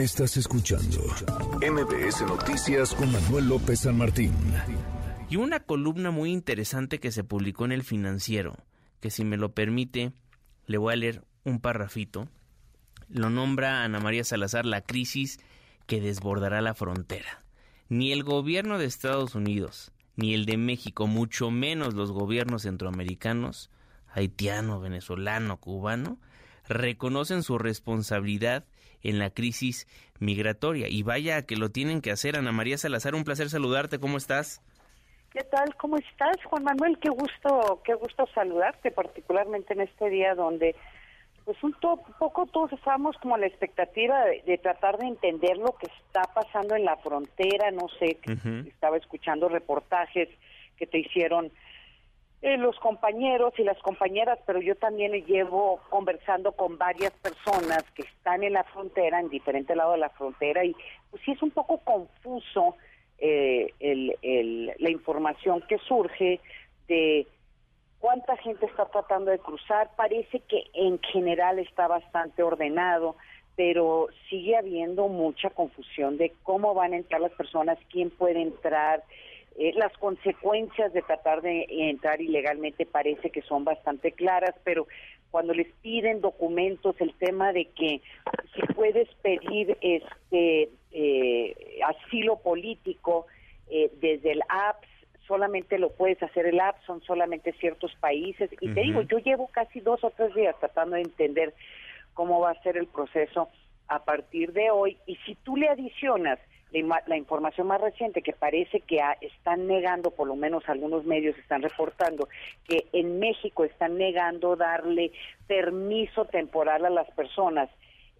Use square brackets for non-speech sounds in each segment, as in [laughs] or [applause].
Estás escuchando MBS Noticias con Manuel López San Martín. Y una columna muy interesante que se publicó en el financiero, que si me lo permite, le voy a leer un parrafito. Lo nombra Ana María Salazar la crisis que desbordará la frontera. Ni el gobierno de Estados Unidos, ni el de México, mucho menos los gobiernos centroamericanos, haitiano, venezolano, cubano, reconocen su responsabilidad en la crisis migratoria. Y vaya que lo tienen que hacer. Ana María Salazar, un placer saludarte. ¿Cómo estás? ¿Qué tal? ¿Cómo estás, Juan Manuel? Qué gusto, qué gusto saludarte, particularmente en este día donde, pues un poco todos estábamos como a la expectativa de, tratar de entender lo que está pasando en la frontera. No sé, estaba escuchando reportajes que te hicieron eh, los compañeros y las compañeras, pero yo también llevo conversando con varias personas que están en la frontera, en diferente lado de la frontera, y pues sí es un poco confuso eh, el, la información que surge de cuánta gente está tratando de cruzar. Parece que en general está bastante ordenado, pero sigue habiendo mucha confusión de cómo van a entrar las personas, quién puede entrar. Eh, las consecuencias de tratar de entrar ilegalmente parece que son bastante claras, pero cuando les piden documentos, el tema de que si puedes pedir este eh, asilo político eh, desde el APS, solamente lo puedes hacer el APS, son solamente ciertos países. Y te digo, yo llevo casi dos o tres días tratando de entender cómo va a ser el proceso a partir de hoy. Y si tú le adicionas la, información más reciente que parece que están negando, por lo menos algunos medios están reportando, que en México están negando darle permiso temporal a las personas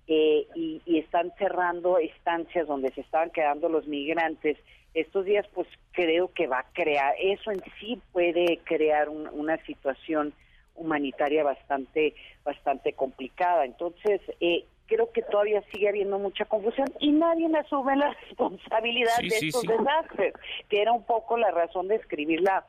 eh, y, están cerrando estancias donde se estaban quedando los migrantes. Estos días, pues creo que va a crear, eso en sí puede crear una situación humanitaria bastante, bastante complicada. Entonces, eh, creo que todavía sigue habiendo mucha confusión y nadie asume la [laughs] responsabilidad de estos desastres, que era un poco la razón de escribir la,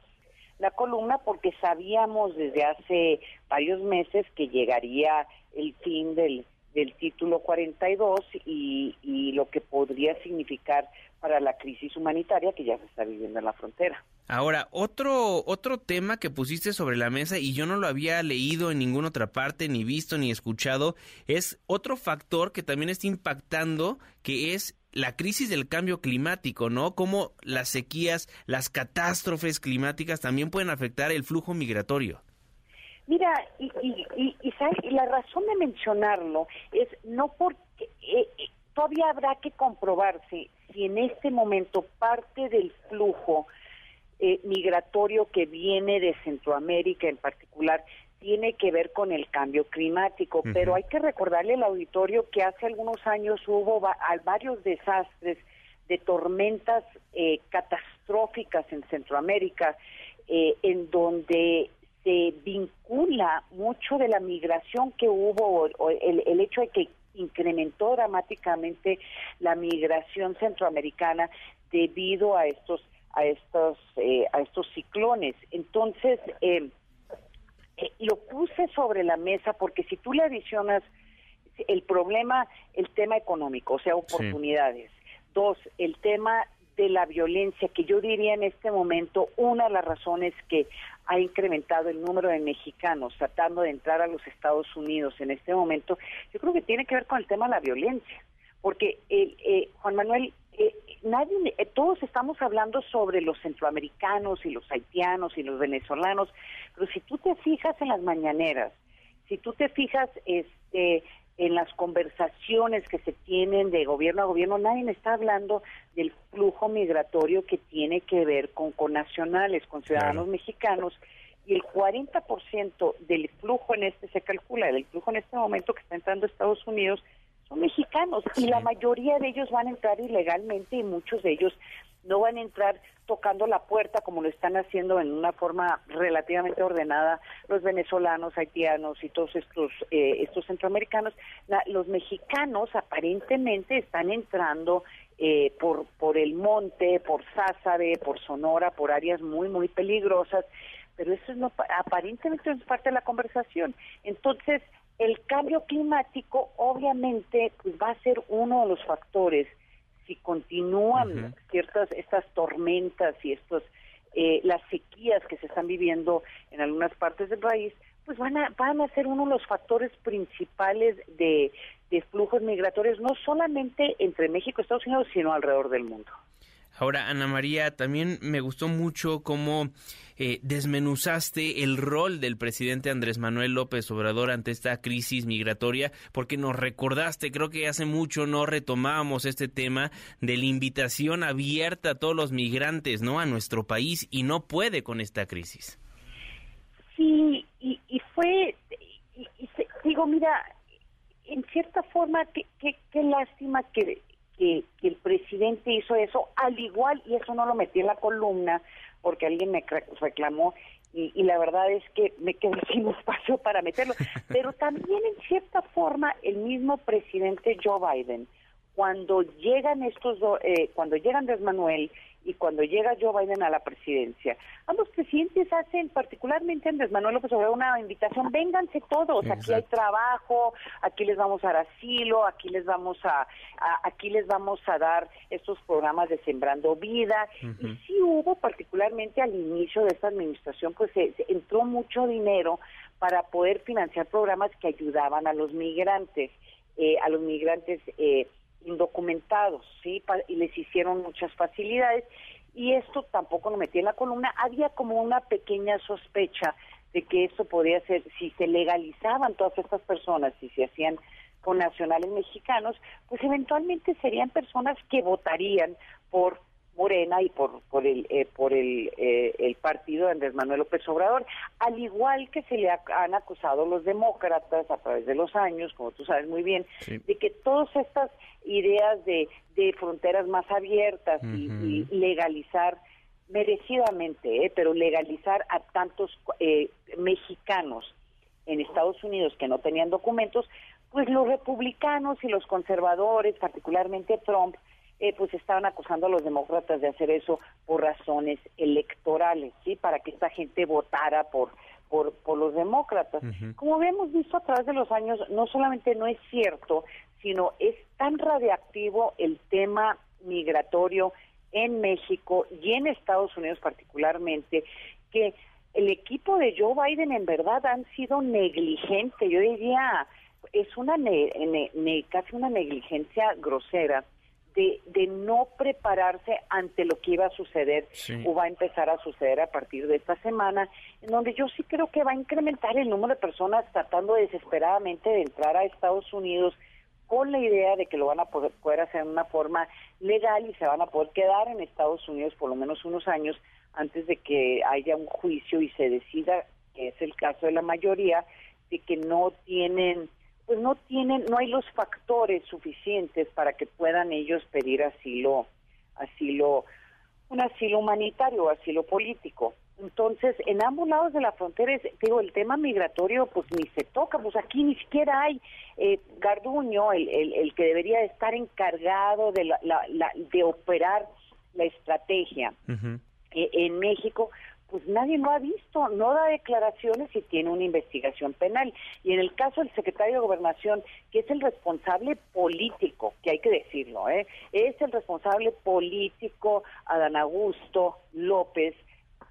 la columna, porque sabíamos desde hace varios meses que llegaría el fin del, del título 42 y, y lo que podría significar para la crisis humanitaria que ya se está viviendo en la frontera. Ahora, otro, otro tema que pusiste sobre la mesa y yo no lo había leído en ninguna otra parte, ni visto, ni escuchado, es otro factor que también está impactando, que es la crisis del cambio climático, ¿no? Cómo las sequías, las catástrofes climáticas también pueden afectar el flujo migratorio. Mira, y, y, y, la razón de mencionarlo es no porque eh, eh, todavía habrá que comprobarse si en este momento parte del flujo eh, migratorio que viene de Centroamérica en particular tiene que ver con el cambio climático, pero hay que recordarle al auditorio que hace algunos años hubo varios desastres de tormentas eh, catastróficas en Centroamérica, eh, en donde se vincula mucho de la migración que hubo, o el, el hecho de que incrementó dramáticamente la migración centroamericana debido a estos a estos eh, a estos ciclones. Entonces eh, eh, lo puse sobre la mesa porque si tú le adicionas el problema el tema económico o sea oportunidades. Dos el tema de la violencia que yo diría en este momento una de las razones que ha incrementado el número de mexicanos tratando de entrar a los Estados Unidos en este momento yo creo que tiene que ver con el tema de la violencia. Porque eh, Juan Manuel eh, nadie, eh, todos estamos hablando sobre los centroamericanos y los haitianos y los venezolanos, pero si tú te fijas en las mañaneras, si tú te fijas este, en las conversaciones que se tienen de gobierno a gobierno, nadie está hablando del flujo migratorio que tiene que ver con nacionales, con ciudadanos mexicanos, y el 40% del flujo en este, se calcula, del flujo en este momento que está entrando a Estados Unidos, son mexicanos y la mayoría de ellos van a entrar ilegalmente y muchos de ellos no van a entrar tocando la puerta como lo están haciendo en una forma relativamente ordenada los venezolanos, haitianos y todos estos eh, estos centroamericanos. los mexicanos aparentemente están entrando eh, por por el monte, por Sázabe, por Sonora, por áreas muy muy peligrosas, pero eso no aparentemente es parte de la conversación. Entonces el cambio climático obviamente pues va a ser uno de los factores. Si continúan ciertas estas tormentas y estos eh, las sequías que se están viviendo en algunas partes del país pues van a van a ser uno de los factores principales de, de flujos migratorios no solamente entre México y Estados Unidos sino alrededor del mundo Ahora, Ana María, también me gustó mucho cómo eh, desmenuzaste el rol del presidente Andrés Manuel López Obrador ante esta crisis migratoria, porque nos recordaste, creo que hace mucho no retomábamos este tema de la invitación abierta a todos los migrantes, ¿no? A nuestro país y no puede con esta crisis. Sí, y, fue, digo, mira, en cierta forma, qué lástima que que, el presidente hizo eso, al igual, y eso no lo metí en la columna, porque alguien me reclamó, y, y, la verdad es que me quedé [laughs] sin espacio para meterlo, pero [laughs] también en cierta forma el mismo presidente Joe Biden, cuando llegan estos, eh, cuando llegan Andrés Manuel y cuando llega Joe Biden a la presidencia, ambos presidentes hacen, particularmente Andrés Manuel López Obrador, una invitación, vénganse todos, aquí hay trabajo, aquí les vamos a dar asilo, aquí les vamos a, aquí les vamos a dar estos programas de Sembrando Vida, y sí hubo, particularmente al inicio de esta administración, pues se, entró mucho dinero para poder financiar programas que ayudaban a los migrantes, eh, a los migrantes eh, indocumentados, ¿sí? y les hicieron muchas facilidades y esto tampoco lo metí en la columna. Había como una pequeña sospecha de que esto podía ser, si se legalizaban todas estas personas, si se hacían con nacionales mexicanos, pues eventualmente serían personas que votarían por Morena y por por el eh, por el, eh, el partido de Andrés Manuel López Obrador, al igual que se le han acusado los demócratas a través de los años, como tú sabes muy bien, de que todas estas ideas de, de fronteras más abiertas y, legalizar merecidamente, eh, pero legalizar a tantos mexicanos en Estados Unidos que no tenían documentos, pues los republicanos y los conservadores, particularmente Trump, eh, pues estaban acusando a los demócratas de hacer eso por razones electorales, ¿sí? Para que esta gente votara por por, por los demócratas. Como hemos visto a través de los años, no solamente no es cierto, sino es tan radiactivo el tema migratorio en México y en Estados Unidos particularmente, que el equipo de Joe Biden en verdad han sido negligente, yo diría, es una casi una negligencia grosera de, de no prepararse ante lo que iba a suceder o va a empezar a suceder a partir de esta semana, en donde yo sí creo que va a incrementar el número de personas tratando desesperadamente de entrar a Estados Unidos con la idea de que lo van a poder, poder hacer de una forma legal y se van a poder quedar en Estados Unidos por lo menos unos años antes de que haya un juicio y se decida, que es el caso de la mayoría, de que no tienen pues no tienen, no hay los factores suficientes para que puedan ellos pedir asilo, asilo, un asilo humanitario o asilo político. Entonces, en ambos lados de la frontera, digo, el tema migratorio, pues ni se toca, pues aquí ni siquiera hay eh, Garduño, el, el, que debería estar encargado de, la, de operar la estrategia eh, en México, pues nadie lo ha visto, no da declaraciones y tiene una investigación penal. Y en el caso del secretario de Gobernación, que es el responsable político, que hay que decirlo, ¿eh? es el responsable político, Adán Augusto López,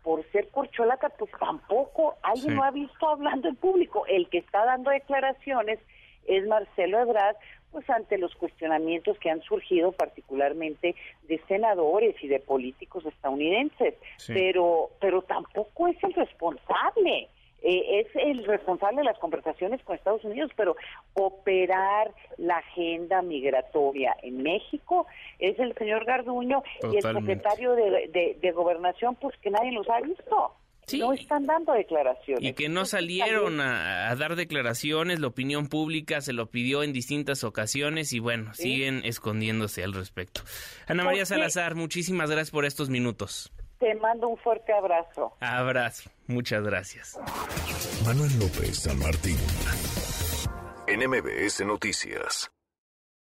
por ser corcholata, pues tampoco alguien lo ha visto hablando en público. El que está dando declaraciones es Marcelo Ebrard, pues ante los cuestionamientos que han surgido particularmente de senadores y de políticos estadounidenses, pero pero tampoco es el responsable. Eh, es el responsable de las conversaciones con Estados Unidos, pero operar la agenda migratoria en México es el señor Garduño y el secretario de, de Gobernación, pues que nadie los ha visto. No están dando declaraciones. Y que no salieron a, dar declaraciones, la opinión pública se lo pidió en distintas ocasiones y bueno, siguen escondiéndose al respecto. Ana María Salazar, muchísimas gracias por estos minutos. Te mando un fuerte abrazo. Abrazo, muchas gracias. Manuel López San Martín, NMBS Noticias.